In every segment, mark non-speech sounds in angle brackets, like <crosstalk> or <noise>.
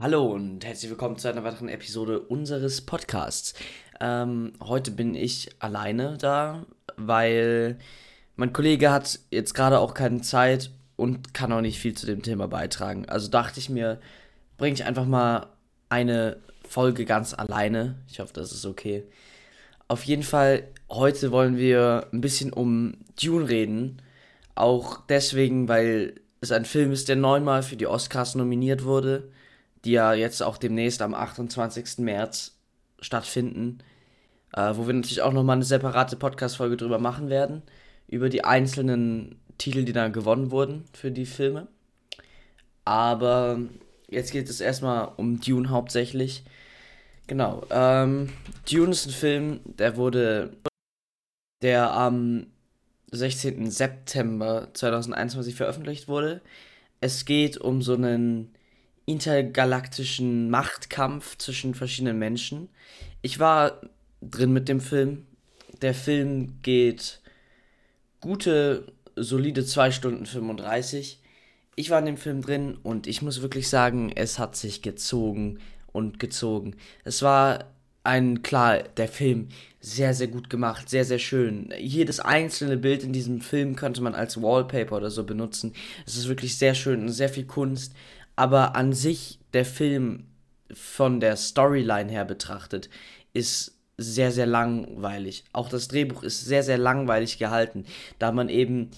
Hallo und herzlich willkommen zu einer weiteren Episode unseres Podcasts. Ähm, heute bin ich alleine da, weil mein Kollege hat jetzt gerade auch keine Zeit und kann auch nicht viel zu dem Thema beitragen. Also dachte ich mir, bringe ich einfach mal eine Folge ganz alleine. Ich hoffe, das ist okay. Auf jeden Fall, heute wollen wir ein bisschen um Dune reden. Auch deswegen, weil es ein Film ist, der neunmal für die Oscars nominiert wurde, die ja jetzt auch demnächst am 28. März stattfinden, äh, wo wir natürlich auch nochmal eine separate Podcast-Folge drüber machen werden, über die einzelnen Titel, die da gewonnen wurden für die Filme. Aber jetzt geht es erstmal um Dune hauptsächlich. Genau, ähm, Dune ist ein Film, der wurde, der am 16. September 2021 veröffentlicht wurde. Es geht um so einen intergalaktischen Machtkampf zwischen verschiedenen Menschen. Ich war drin mit dem Film. Der Film geht gute, solide 2 Stunden 35. Ich war in dem Film drin und ich muss wirklich sagen, es hat sich gezogen und gezogen. Es war ein, klar, der Film sehr, sehr gut gemacht, sehr, sehr schön. Jedes einzelne Bild in diesem Film könnte man als Wallpaper oder so benutzen. Es ist wirklich sehr schön und sehr viel Kunst. Aber an sich, der Film von der Storyline her betrachtet, ist sehr, sehr langweilig. Auch das Drehbuch ist sehr, sehr langweilig gehalten, da man eben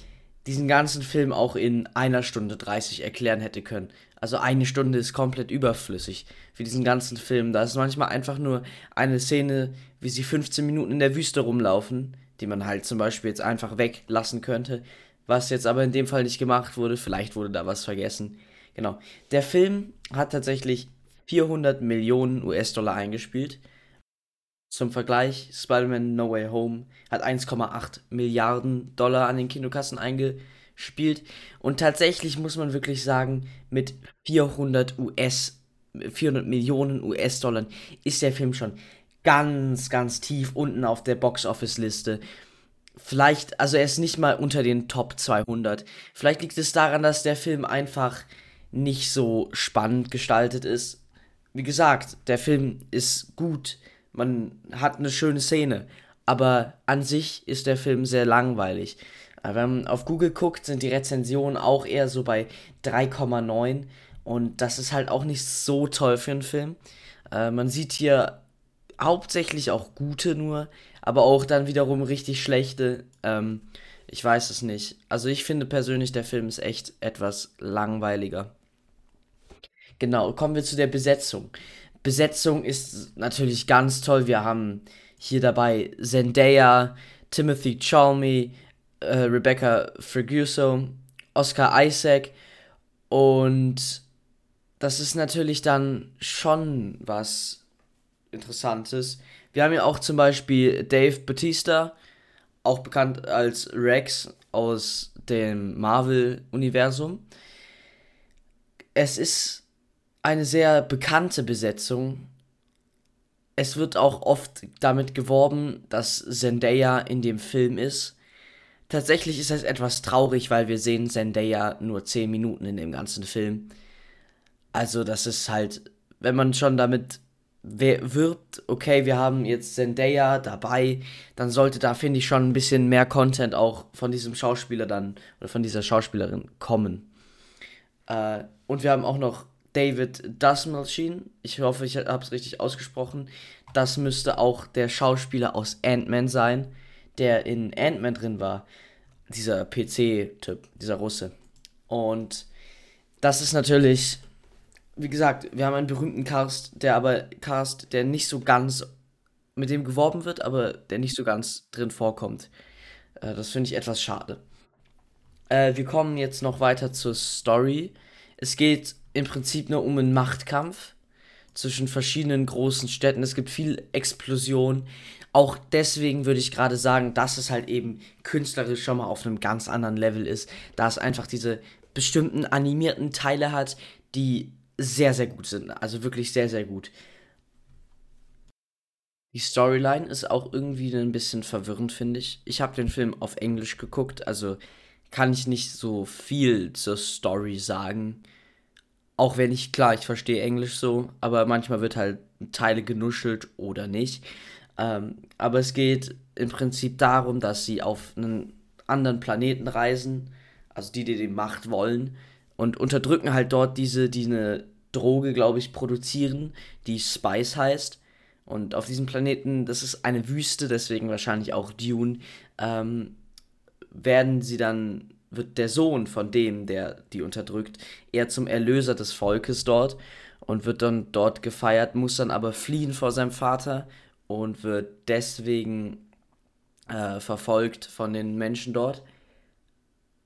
diesen ganzen Film auch in einer Stunde 30 erklären hätte können. Also eine Stunde ist komplett überflüssig für diesen ganzen Film. Da ist manchmal einfach nur eine Szene, wie sie 15 Minuten in der Wüste rumlaufen, die man halt zum Beispiel jetzt einfach weglassen könnte. Was jetzt aber in dem Fall nicht gemacht wurde. Vielleicht wurde da was vergessen. Genau. Der Film hat tatsächlich 400 Millionen US-Dollar eingespielt. Zum Vergleich, Spider-Man No Way Home hat 1,8 Milliarden Dollar an den Kinokassen eingespielt spielt. Und tatsächlich muss man wirklich sagen, mit 400 US, 400 Millionen US-Dollar ist der Film schon ganz, ganz tief unten auf der Box-Office-Liste. Vielleicht, also er ist nicht mal unter den Top 200. Vielleicht liegt es daran, dass der Film einfach nicht so spannend gestaltet ist. Wie gesagt, der Film ist gut, man hat eine schöne Szene, aber an sich ist der Film sehr langweilig. Wenn man auf Google guckt, sind die Rezensionen auch eher so bei 3,9 und das ist halt auch nicht so toll für einen Film. Äh, man sieht hier hauptsächlich auch gute nur, aber auch dann wiederum richtig schlechte. Ähm, ich weiß es nicht. Also ich finde persönlich, der Film ist echt etwas langweiliger. Genau, kommen wir zu der Besetzung. Besetzung ist natürlich ganz toll. Wir haben hier dabei Zendaya, Timothy Chalmey, äh, Rebecca Ferguso, Oscar Isaac und das ist natürlich dann schon was Interessantes. Wir haben ja auch zum Beispiel Dave Batista, auch bekannt als Rex aus dem Marvel-Universum. Es ist eine sehr bekannte Besetzung. Es wird auch oft damit geworben, dass Zendaya in dem Film ist. Tatsächlich ist das etwas traurig, weil wir sehen Zendaya nur 10 Minuten in dem ganzen Film. Also das ist halt, wenn man schon damit wirbt, okay, wir haben jetzt Zendaya dabei, dann sollte da, finde ich, schon ein bisschen mehr Content auch von diesem Schauspieler dann, oder von dieser Schauspielerin kommen. Äh, und wir haben auch noch David Dastmalchian, ich hoffe, ich habe es richtig ausgesprochen. Das müsste auch der Schauspieler aus Ant-Man sein der in Ant-Man drin war, dieser PC-Typ, dieser Russe. Und das ist natürlich, wie gesagt, wir haben einen berühmten Cast, der aber Cast, der nicht so ganz mit dem geworben wird, aber der nicht so ganz drin vorkommt. Äh, das finde ich etwas schade. Äh, wir kommen jetzt noch weiter zur Story. Es geht im Prinzip nur um einen Machtkampf zwischen verschiedenen großen Städten. Es gibt viel Explosion. Auch deswegen würde ich gerade sagen, dass es halt eben künstlerisch schon mal auf einem ganz anderen Level ist, da es einfach diese bestimmten animierten Teile hat, die sehr, sehr gut sind. Also wirklich sehr, sehr gut. Die Storyline ist auch irgendwie ein bisschen verwirrend, finde ich. Ich habe den Film auf Englisch geguckt, also kann ich nicht so viel zur Story sagen. Auch wenn ich, klar, ich verstehe Englisch so, aber manchmal wird halt Teile genuschelt oder nicht. Ähm, aber es geht im Prinzip darum, dass sie auf einen anderen Planeten reisen, also die, die die Macht wollen, und unterdrücken halt dort diese, die Droge, glaube ich, produzieren, die Spice heißt. Und auf diesem Planeten, das ist eine Wüste, deswegen wahrscheinlich auch Dune, ähm, werden sie dann, wird der Sohn von dem, der die unterdrückt, eher zum Erlöser des Volkes dort und wird dann dort gefeiert, muss dann aber fliehen vor seinem Vater und wird deswegen äh, verfolgt von den Menschen dort.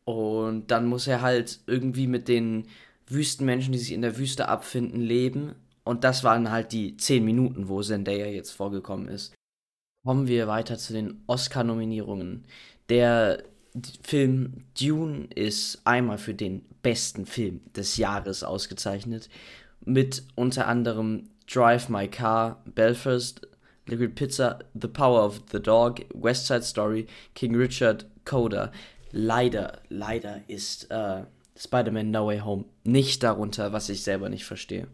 Und dann muss er halt irgendwie mit den Wüstenmenschen, die sich in der Wüste abfinden, leben. Und das waren halt die zehn Minuten, wo Zendaya jetzt vorgekommen ist. Kommen wir weiter zu den Oscar-Nominierungen. Der Film Dune ist einmal für den besten Film des Jahres ausgezeichnet, mit unter anderem Drive My Car, Belfast, Liquid Pizza, The Power of the Dog, West Side Story, King Richard, Coda. Leider, leider ist äh, Spider-Man No Way Home nicht darunter, was ich selber nicht verstehe.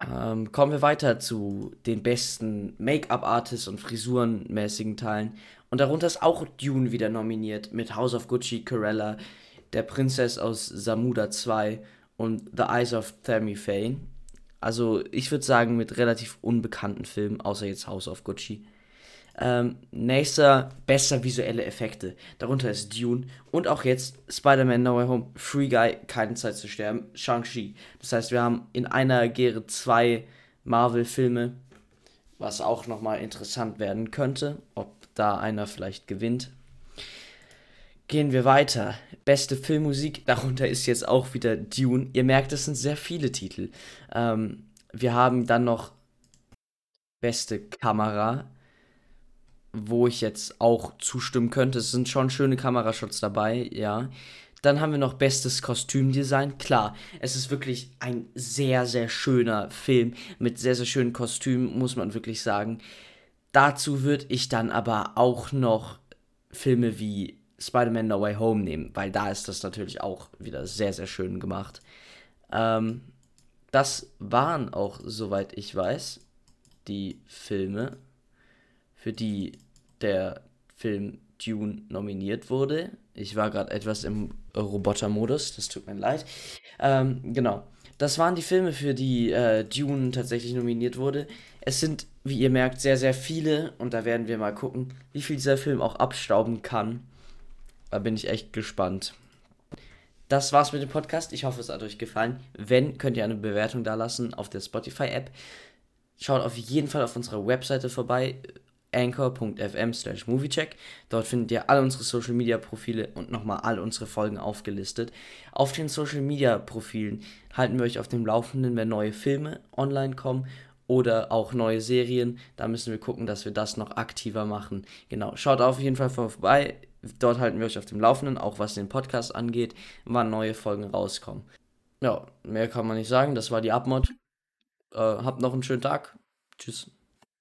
Ähm, kommen wir weiter zu den besten Make-up-Artists und frisurenmäßigen Teilen. Und darunter ist auch Dune wieder nominiert mit House of Gucci, Corella, der Prinzess aus Samuda 2 und The Eyes of Tammy Faye. Also ich würde sagen mit relativ unbekannten Filmen, außer jetzt House of Gucci. Ähm, nächster, bester visuelle Effekte. Darunter ist Dune und auch jetzt Spider-Man No Way Home, Free Guy, keine Zeit zu sterben, Shang-Chi. Das heißt, wir haben in einer Gere zwei Marvel-Filme, was auch nochmal interessant werden könnte, ob da einer vielleicht gewinnt. Gehen wir weiter. Beste Filmmusik, <laughs> darunter ist jetzt auch wieder Dune. Ihr merkt, es sind sehr viele Titel. Ähm, wir haben dann noch beste Kamera, wo ich jetzt auch zustimmen könnte. Es sind schon schöne Kamerashots dabei, ja. Dann haben wir noch bestes Kostümdesign. Klar, es ist wirklich ein sehr, sehr schöner Film mit sehr, sehr schönen Kostümen, muss man wirklich sagen. Dazu würde ich dann aber auch noch Filme wie Spider-Man No Way Home nehmen, weil da ist das natürlich auch wieder sehr, sehr schön gemacht. Ähm, das waren auch, soweit ich weiß, die Filme, für die der Film Dune nominiert wurde. Ich war gerade etwas im Roboter-Modus, das tut mir leid. Ähm, genau. Das waren die Filme, für die äh, Dune tatsächlich nominiert wurde. Es sind, wie ihr merkt, sehr, sehr viele und da werden wir mal gucken, wie viel dieser Film auch abstauben kann. Da bin ich echt gespannt. Das war's mit dem Podcast. Ich hoffe, es hat euch gefallen. Wenn, könnt ihr eine Bewertung da lassen auf der Spotify-App. Schaut auf jeden Fall auf unserer Webseite vorbei anchor.fm slash moviecheck. Dort findet ihr alle unsere Social Media Profile und nochmal alle unsere Folgen aufgelistet. Auf den Social Media Profilen halten wir euch auf dem Laufenden, wenn neue Filme online kommen oder auch neue Serien. Da müssen wir gucken, dass wir das noch aktiver machen. Genau, schaut auf jeden Fall vorbei. Dort halten wir euch auf dem Laufenden, auch was den Podcast angeht, wann neue Folgen rauskommen. Ja, mehr kann man nicht sagen. Das war die Abmod. Äh, habt noch einen schönen Tag. Tschüss.